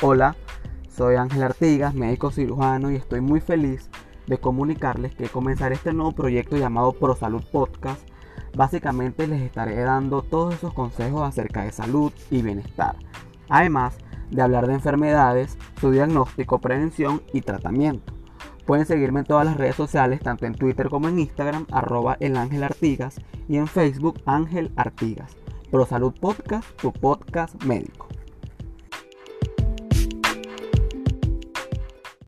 Hola, soy Ángel Artigas, médico cirujano y estoy muy feliz de comunicarles que comenzaré este nuevo proyecto llamado ProSalud Podcast. Básicamente les estaré dando todos esos consejos acerca de salud y bienestar. Además de hablar de enfermedades, su diagnóstico, prevención y tratamiento. Pueden seguirme en todas las redes sociales, tanto en Twitter como en Instagram, arroba el Ángel Artigas y en Facebook Ángel Artigas. ProSalud Podcast, tu podcast médico.